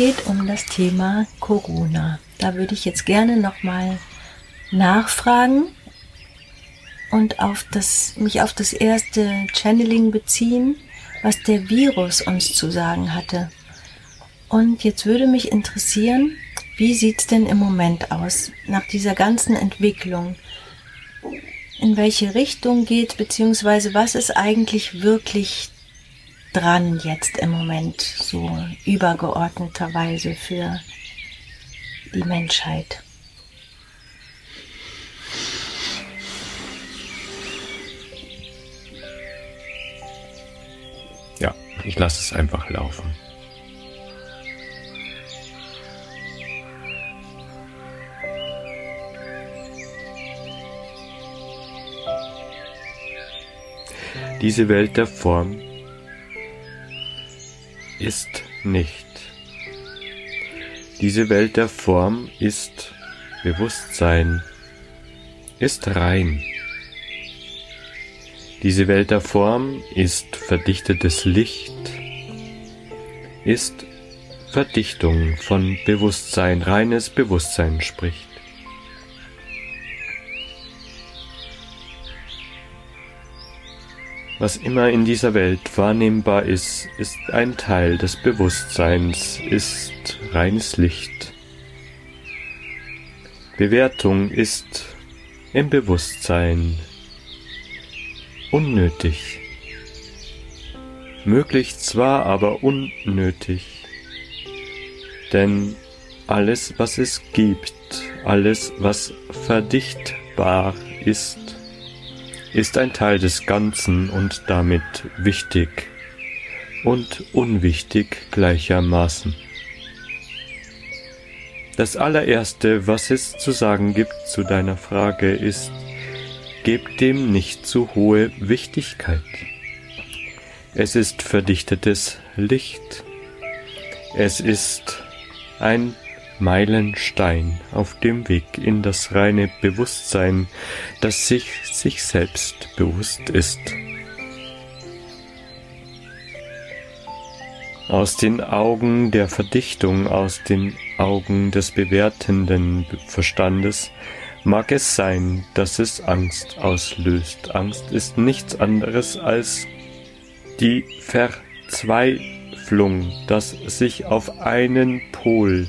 geht um das Thema Corona. Da würde ich jetzt gerne nochmal nachfragen und auf das, mich auf das erste Channeling beziehen, was der Virus uns zu sagen hatte. Und jetzt würde mich interessieren, wie sieht's denn im Moment aus nach dieser ganzen Entwicklung? In welche Richtung geht, beziehungsweise was ist eigentlich wirklich dran jetzt im Moment so übergeordneterweise für die Menschheit? Ja, ich lasse es einfach laufen. Diese Welt der Form ist nicht. Diese Welt der Form ist Bewusstsein, ist rein. Diese Welt der Form ist verdichtetes Licht, ist Verdichtung von Bewusstsein, reines Bewusstsein spricht. Was immer in dieser Welt wahrnehmbar ist, ist ein Teil des Bewusstseins, ist reines Licht. Bewertung ist im Bewusstsein unnötig. Möglich zwar, aber unnötig. Denn alles, was es gibt, alles, was verdichtbar ist, ist ein Teil des Ganzen und damit wichtig und unwichtig gleichermaßen. Das allererste, was es zu sagen gibt zu deiner Frage, ist, gebt dem nicht zu hohe Wichtigkeit. Es ist verdichtetes Licht. Es ist ein Meilenstein auf dem Weg in das reine Bewusstsein, das sich sich selbst bewusst ist. Aus den Augen der Verdichtung, aus den Augen des bewertenden Verstandes mag es sein, dass es Angst auslöst. Angst ist nichts anderes als die Verzweiflung, das sich auf einen Pol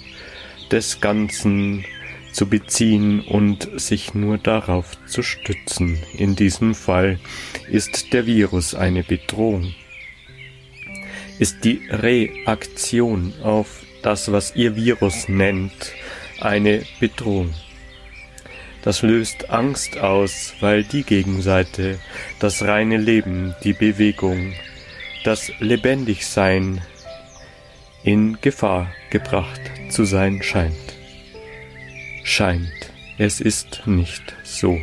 des Ganzen zu beziehen und sich nur darauf zu stützen. In diesem Fall ist der Virus eine Bedrohung. Ist die Reaktion auf das, was ihr Virus nennt, eine Bedrohung. Das löst Angst aus, weil die Gegenseite, das reine Leben, die Bewegung, das Lebendigsein in Gefahr gebracht zu sein scheint. Scheint, es ist nicht so.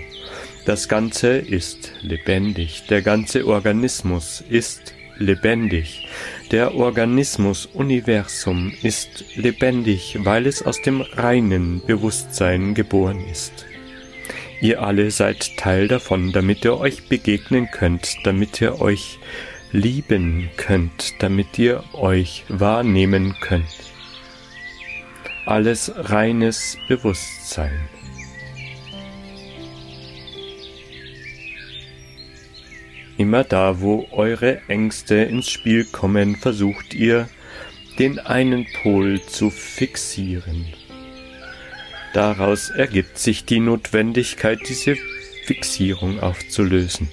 Das Ganze ist lebendig, der ganze Organismus ist lebendig. Der Organismus Universum ist lebendig, weil es aus dem reinen Bewusstsein geboren ist. Ihr alle seid Teil davon, damit ihr euch begegnen könnt, damit ihr euch lieben könnt, damit ihr euch wahrnehmen könnt. Alles reines Bewusstsein. Immer da, wo eure Ängste ins Spiel kommen, versucht ihr, den einen Pol zu fixieren. Daraus ergibt sich die Notwendigkeit, diese Fixierung aufzulösen.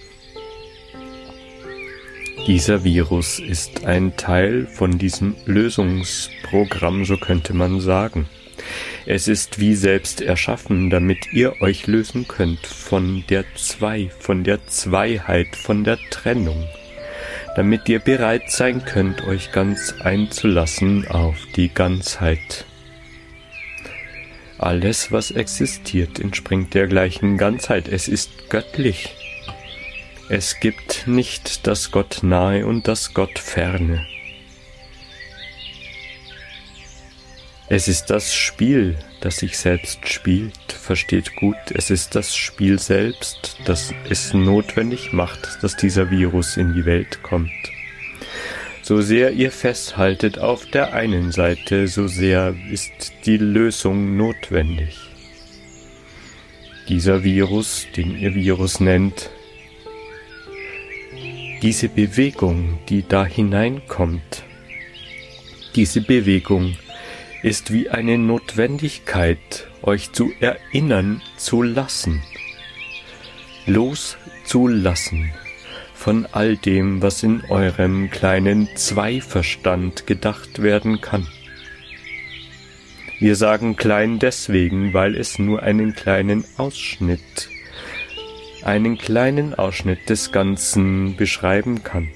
Dieser Virus ist ein Teil von diesem Lösungsprogramm, so könnte man sagen. Es ist wie selbst erschaffen, damit ihr euch lösen könnt von der Zwei, von der Zweiheit, von der Trennung, damit ihr bereit sein könnt, euch ganz einzulassen auf die Ganzheit. Alles, was existiert, entspringt der gleichen Ganzheit. Es ist göttlich. Es gibt nicht das Gott nahe und das Gott ferne. Es ist das Spiel, das sich selbst spielt, versteht gut, es ist das Spiel selbst, das es notwendig macht, dass dieser Virus in die Welt kommt. So sehr ihr festhaltet auf der einen Seite, so sehr ist die Lösung notwendig. Dieser Virus, den ihr Virus nennt, diese Bewegung, die da hineinkommt, diese Bewegung ist wie eine Notwendigkeit, euch zu erinnern zu lassen, loszulassen von all dem, was in eurem kleinen Zweiverstand gedacht werden kann. Wir sagen klein deswegen, weil es nur einen kleinen Ausschnitt, einen kleinen Ausschnitt des Ganzen beschreiben kann.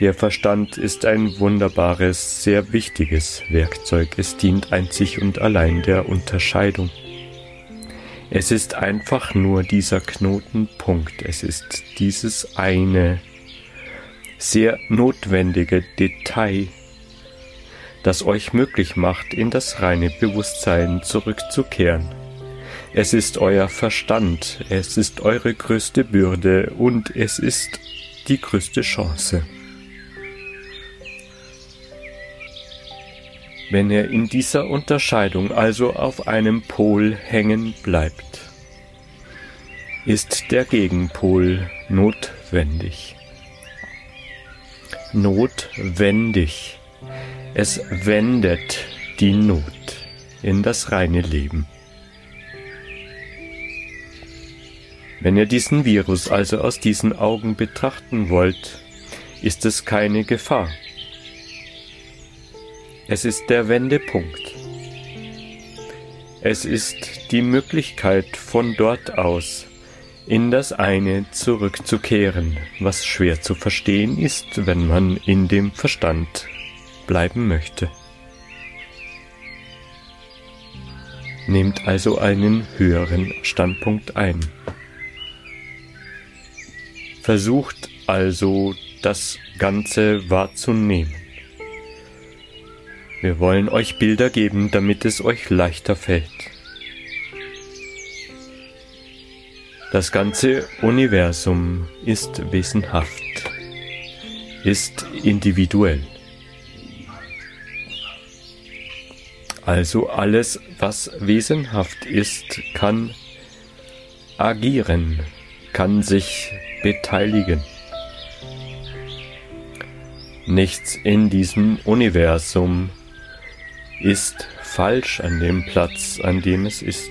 Der Verstand ist ein wunderbares, sehr wichtiges Werkzeug. Es dient einzig und allein der Unterscheidung. Es ist einfach nur dieser Knotenpunkt. Es ist dieses eine sehr notwendige Detail, das euch möglich macht, in das reine Bewusstsein zurückzukehren. Es ist euer Verstand, es ist eure größte Bürde und es ist die größte Chance. wenn er in dieser Unterscheidung also auf einem Pol hängen bleibt, ist der Gegenpol notwendig. Notwendig. Es wendet die Not in das reine Leben. Wenn ihr diesen Virus also aus diesen Augen betrachten wollt, ist es keine Gefahr. Es ist der Wendepunkt. Es ist die Möglichkeit von dort aus in das eine zurückzukehren, was schwer zu verstehen ist, wenn man in dem Verstand bleiben möchte. Nehmt also einen höheren Standpunkt ein. Versucht also das Ganze wahrzunehmen. Wir wollen euch Bilder geben, damit es euch leichter fällt. Das ganze Universum ist wesenhaft, ist individuell. Also alles, was wesenhaft ist, kann agieren, kann sich beteiligen. Nichts in diesem Universum ist falsch an dem Platz, an dem es ist.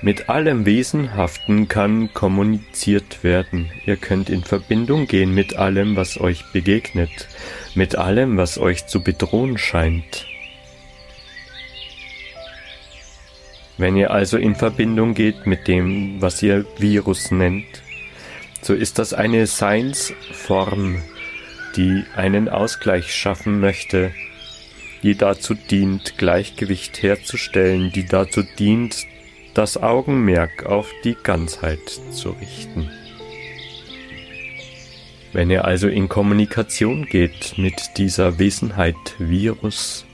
Mit allem Wesenhaften kann kommuniziert werden. Ihr könnt in Verbindung gehen mit allem, was euch begegnet, mit allem, was euch zu bedrohen scheint. Wenn ihr also in Verbindung geht mit dem, was ihr Virus nennt, so ist das eine Seinsform, die einen Ausgleich schaffen möchte die dazu dient, Gleichgewicht herzustellen, die dazu dient, das Augenmerk auf die Ganzheit zu richten. Wenn ihr also in Kommunikation geht mit dieser Wesenheit Virus,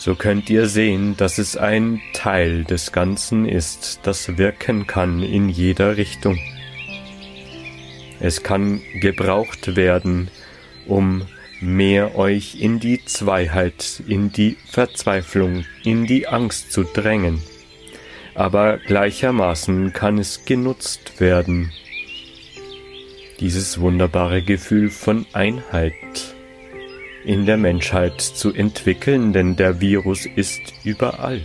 so könnt ihr sehen, dass es ein Teil des Ganzen ist, das wirken kann in jeder Richtung. Es kann gebraucht werden, um mehr euch in die Zweiheit, in die Verzweiflung, in die Angst zu drängen. Aber gleichermaßen kann es genutzt werden. Dieses wunderbare Gefühl von Einheit in der Menschheit zu entwickeln, denn der Virus ist überall.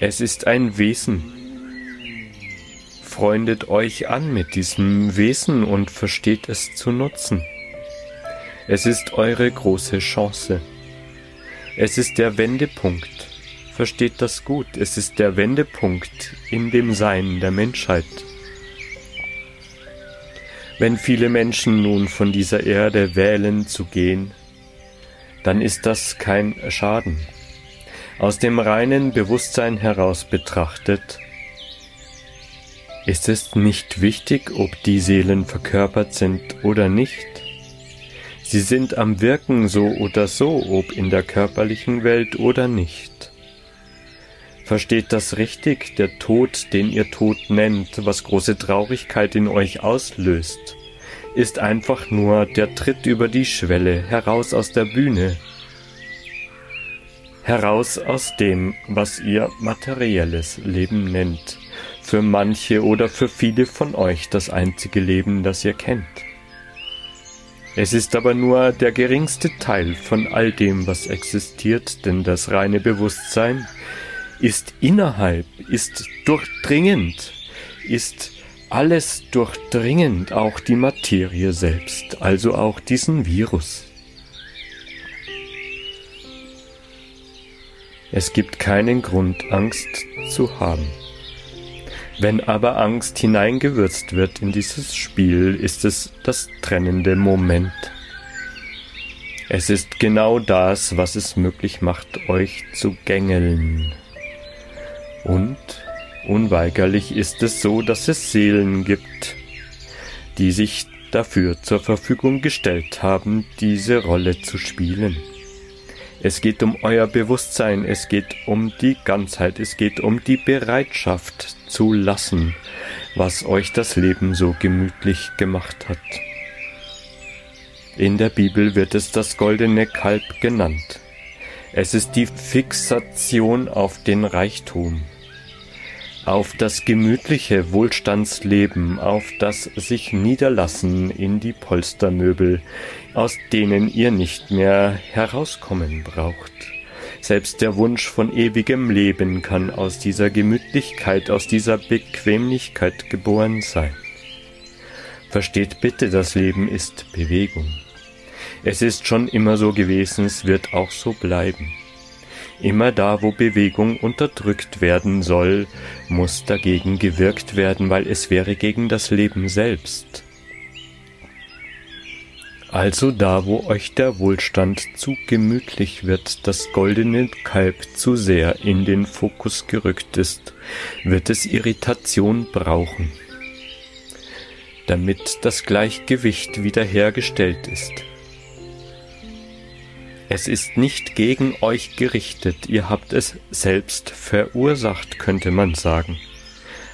Es ist ein Wesen, freundet euch an mit diesem Wesen und versteht es zu nutzen. Es ist eure große Chance. Es ist der Wendepunkt. Versteht das gut. Es ist der Wendepunkt in dem Sein der Menschheit. Wenn viele Menschen nun von dieser Erde wählen zu gehen, dann ist das kein Schaden. Aus dem reinen Bewusstsein heraus betrachtet, ist es nicht wichtig, ob die Seelen verkörpert sind oder nicht? Sie sind am Wirken so oder so, ob in der körperlichen Welt oder nicht. Versteht das richtig, der Tod, den ihr Tod nennt, was große Traurigkeit in euch auslöst, ist einfach nur der Tritt über die Schwelle, heraus aus der Bühne, heraus aus dem, was ihr materielles Leben nennt, für manche oder für viele von euch das einzige Leben, das ihr kennt. Es ist aber nur der geringste Teil von all dem, was existiert, denn das reine Bewusstsein ist innerhalb, ist durchdringend, ist alles durchdringend, auch die Materie selbst, also auch diesen Virus. Es gibt keinen Grund, Angst zu haben. Wenn aber Angst hineingewürzt wird in dieses Spiel, ist es das trennende Moment. Es ist genau das, was es möglich macht, euch zu gängeln. Und unweigerlich ist es so, dass es Seelen gibt, die sich dafür zur Verfügung gestellt haben, diese Rolle zu spielen. Es geht um euer Bewusstsein, es geht um die Ganzheit, es geht um die Bereitschaft zu lassen, was euch das Leben so gemütlich gemacht hat. In der Bibel wird es das goldene Kalb genannt. Es ist die Fixation auf den Reichtum, auf das gemütliche Wohlstandsleben, auf das sich niederlassen in die Polstermöbel, aus denen ihr nicht mehr herauskommen braucht. Selbst der Wunsch von ewigem Leben kann aus dieser Gemütlichkeit, aus dieser Bequemlichkeit geboren sein. Versteht bitte, das Leben ist Bewegung. Es ist schon immer so gewesen, es wird auch so bleiben. Immer da, wo Bewegung unterdrückt werden soll, muss dagegen gewirkt werden, weil es wäre gegen das Leben selbst. Also da, wo euch der Wohlstand zu gemütlich wird, das goldene Kalb zu sehr in den Fokus gerückt ist, wird es Irritation brauchen, damit das Gleichgewicht wiederhergestellt ist. Es ist nicht gegen euch gerichtet, ihr habt es selbst verursacht, könnte man sagen.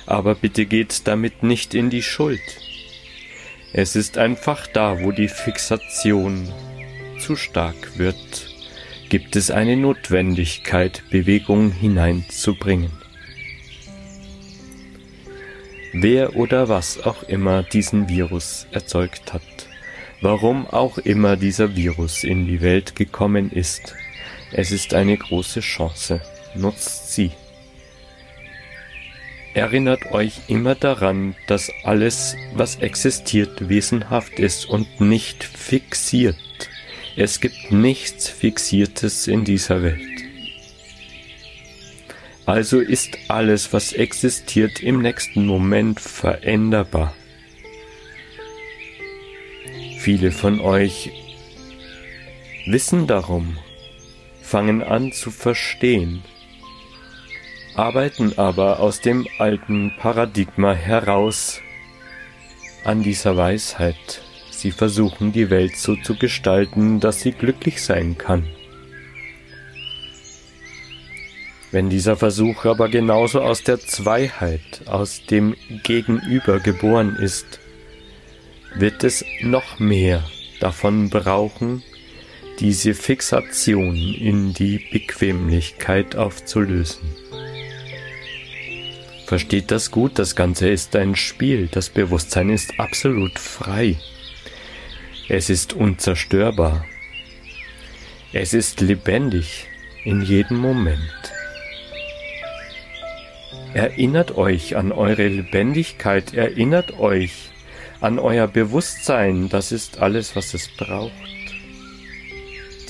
Aber bitte geht damit nicht in die Schuld. Es ist einfach da, wo die Fixation zu stark wird, gibt es eine Notwendigkeit, Bewegung hineinzubringen. Wer oder was auch immer diesen Virus erzeugt hat, Warum auch immer dieser Virus in die Welt gekommen ist, es ist eine große Chance. Nutzt sie. Erinnert euch immer daran, dass alles, was existiert, wesenhaft ist und nicht fixiert. Es gibt nichts Fixiertes in dieser Welt. Also ist alles, was existiert, im nächsten Moment veränderbar. Viele von euch wissen darum, fangen an zu verstehen, arbeiten aber aus dem alten Paradigma heraus an dieser Weisheit. Sie versuchen die Welt so zu gestalten, dass sie glücklich sein kann. Wenn dieser Versuch aber genauso aus der Zweiheit, aus dem Gegenüber geboren ist, wird es noch mehr davon brauchen, diese Fixation in die Bequemlichkeit aufzulösen. Versteht das gut, das Ganze ist ein Spiel, das Bewusstsein ist absolut frei. Es ist unzerstörbar. Es ist lebendig in jedem Moment. Erinnert euch an eure Lebendigkeit, erinnert euch an euer Bewusstsein, das ist alles, was es braucht.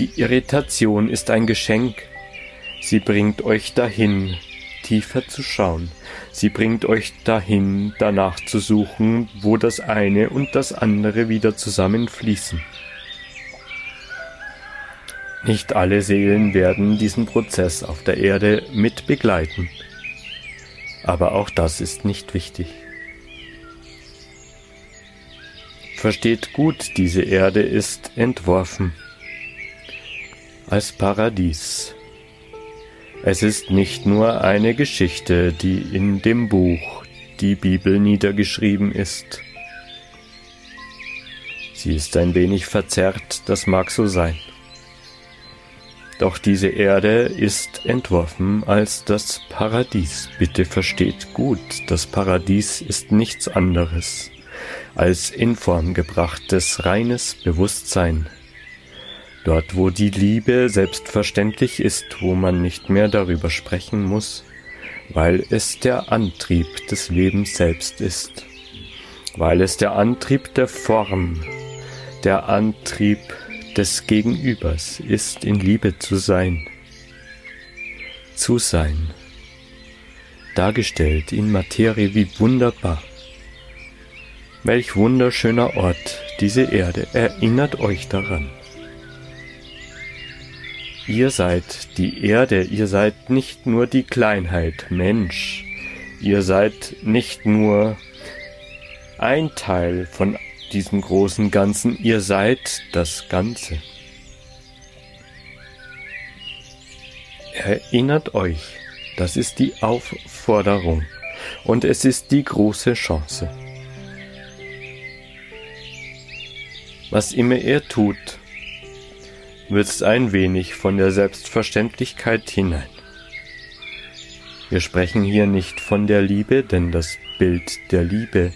Die Irritation ist ein Geschenk. Sie bringt euch dahin, tiefer zu schauen. Sie bringt euch dahin, danach zu suchen, wo das eine und das andere wieder zusammenfließen. Nicht alle Seelen werden diesen Prozess auf der Erde mit begleiten. Aber auch das ist nicht wichtig. Versteht gut, diese Erde ist entworfen als Paradies. Es ist nicht nur eine Geschichte, die in dem Buch, die Bibel, niedergeschrieben ist. Sie ist ein wenig verzerrt, das mag so sein. Doch diese Erde ist entworfen als das Paradies. Bitte versteht gut, das Paradies ist nichts anderes als in Form gebrachtes reines Bewusstsein, Dort, wo die Liebe selbstverständlich ist, wo man nicht mehr darüber sprechen muss, weil es der Antrieb des Lebens selbst ist, weil es der Antrieb der Form, der Antrieb des Gegenübers ist, in Liebe zu sein, zu sein, dargestellt in Materie wie wunderbar. Welch wunderschöner Ort diese Erde erinnert euch daran. Ihr seid die Erde, ihr seid nicht nur die Kleinheit, Mensch, ihr seid nicht nur ein Teil von diesem großen Ganzen, ihr seid das Ganze. Erinnert euch, das ist die Aufforderung und es ist die große Chance. Was immer ihr tut, wird's ein wenig von der Selbstverständlichkeit hinein. Wir sprechen hier nicht von der Liebe, denn das Bild der Liebe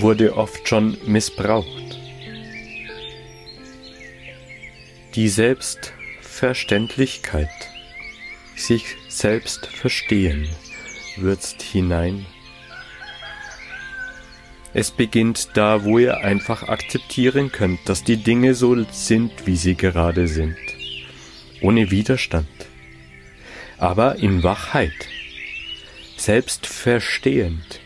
wurde oft schon missbraucht. Die Selbstverständlichkeit, sich selbst verstehen, würzt hinein es beginnt da, wo ihr einfach akzeptieren könnt, dass die Dinge so sind, wie sie gerade sind. Ohne Widerstand. Aber in Wachheit. Selbstverstehend.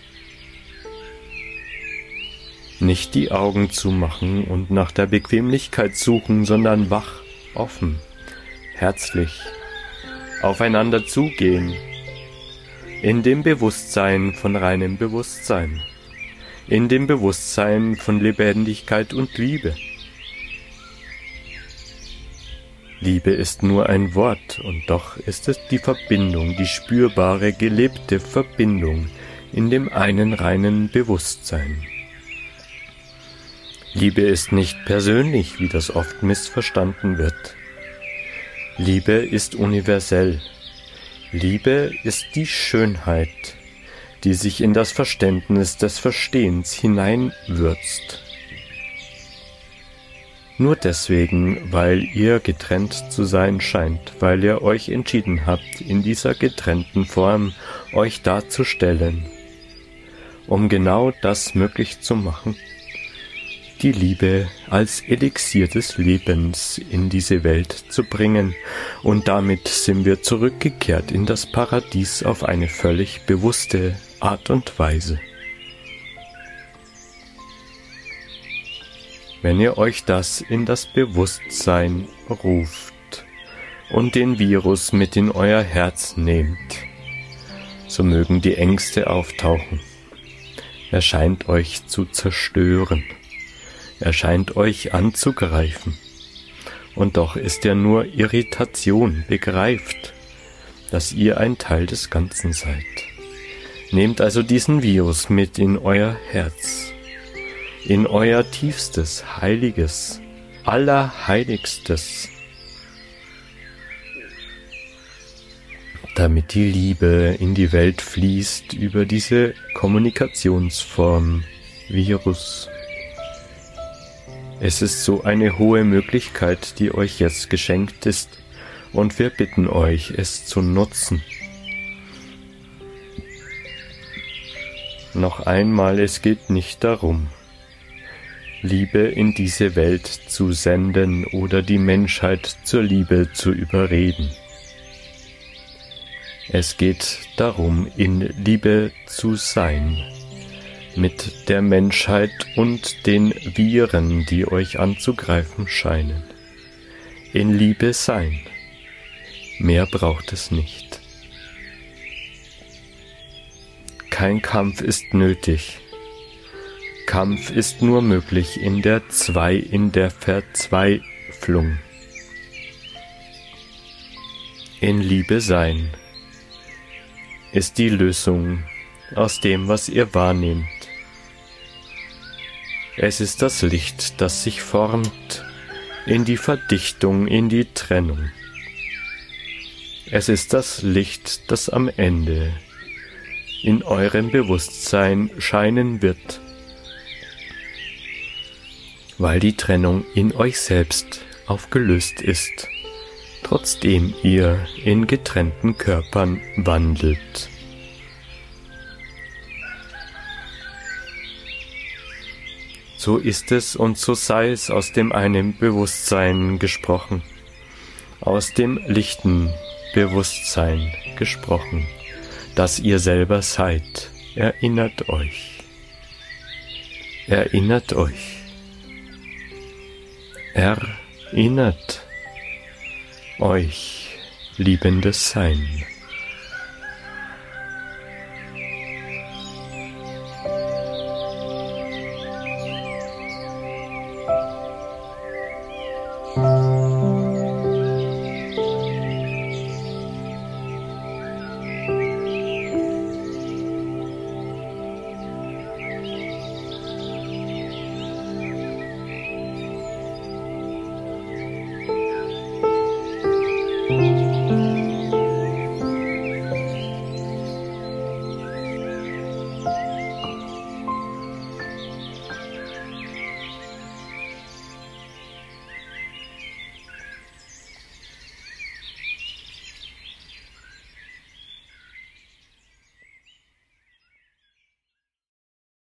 Nicht die Augen zumachen und nach der Bequemlichkeit suchen, sondern wach, offen, herzlich, aufeinander zugehen, in dem Bewusstsein von reinem Bewusstsein in dem Bewusstsein von Lebendigkeit und Liebe. Liebe ist nur ein Wort, und doch ist es die Verbindung, die spürbare, gelebte Verbindung in dem einen reinen Bewusstsein. Liebe ist nicht persönlich, wie das oft missverstanden wird. Liebe ist universell. Liebe ist die Schönheit, die sich in das Verständnis des Verstehens hineinwürzt. Nur deswegen, weil ihr getrennt zu sein scheint, weil ihr euch entschieden habt, in dieser getrennten Form euch darzustellen, um genau das möglich zu machen, die Liebe als Elixier des Lebens in diese Welt zu bringen, und damit sind wir zurückgekehrt in das Paradies auf eine völlig bewusste Art und Weise. Wenn ihr euch das in das Bewusstsein ruft und den Virus mit in euer Herz nehmt, so mögen die Ängste auftauchen. Er scheint euch zu zerstören. Er scheint euch anzugreifen. Und doch ist er nur Irritation, begreift, dass ihr ein Teil des Ganzen seid. Nehmt also diesen Virus mit in euer Herz, in euer tiefstes, heiliges, allerheiligstes, damit die Liebe in die Welt fließt über diese Kommunikationsform Virus. Es ist so eine hohe Möglichkeit, die euch jetzt geschenkt ist, und wir bitten euch, es zu nutzen. Noch einmal, es geht nicht darum, Liebe in diese Welt zu senden oder die Menschheit zur Liebe zu überreden. Es geht darum, in Liebe zu sein, mit der Menschheit und den Viren, die euch anzugreifen scheinen. In Liebe sein. Mehr braucht es nicht. Kein Kampf ist nötig. Kampf ist nur möglich in der Zwei, in der Verzweiflung. In Liebe sein, ist die Lösung aus dem, was ihr wahrnehmt. Es ist das Licht, das sich formt in die Verdichtung, in die Trennung. Es ist das Licht, das am Ende in eurem Bewusstsein scheinen wird, weil die Trennung in euch selbst aufgelöst ist, trotzdem ihr in getrennten Körpern wandelt. So ist es und so sei es aus dem einen Bewusstsein gesprochen, aus dem lichten Bewusstsein gesprochen, das ihr selber seid. Erinnert euch. Erinnert euch. Erinnert euch, liebendes Sein.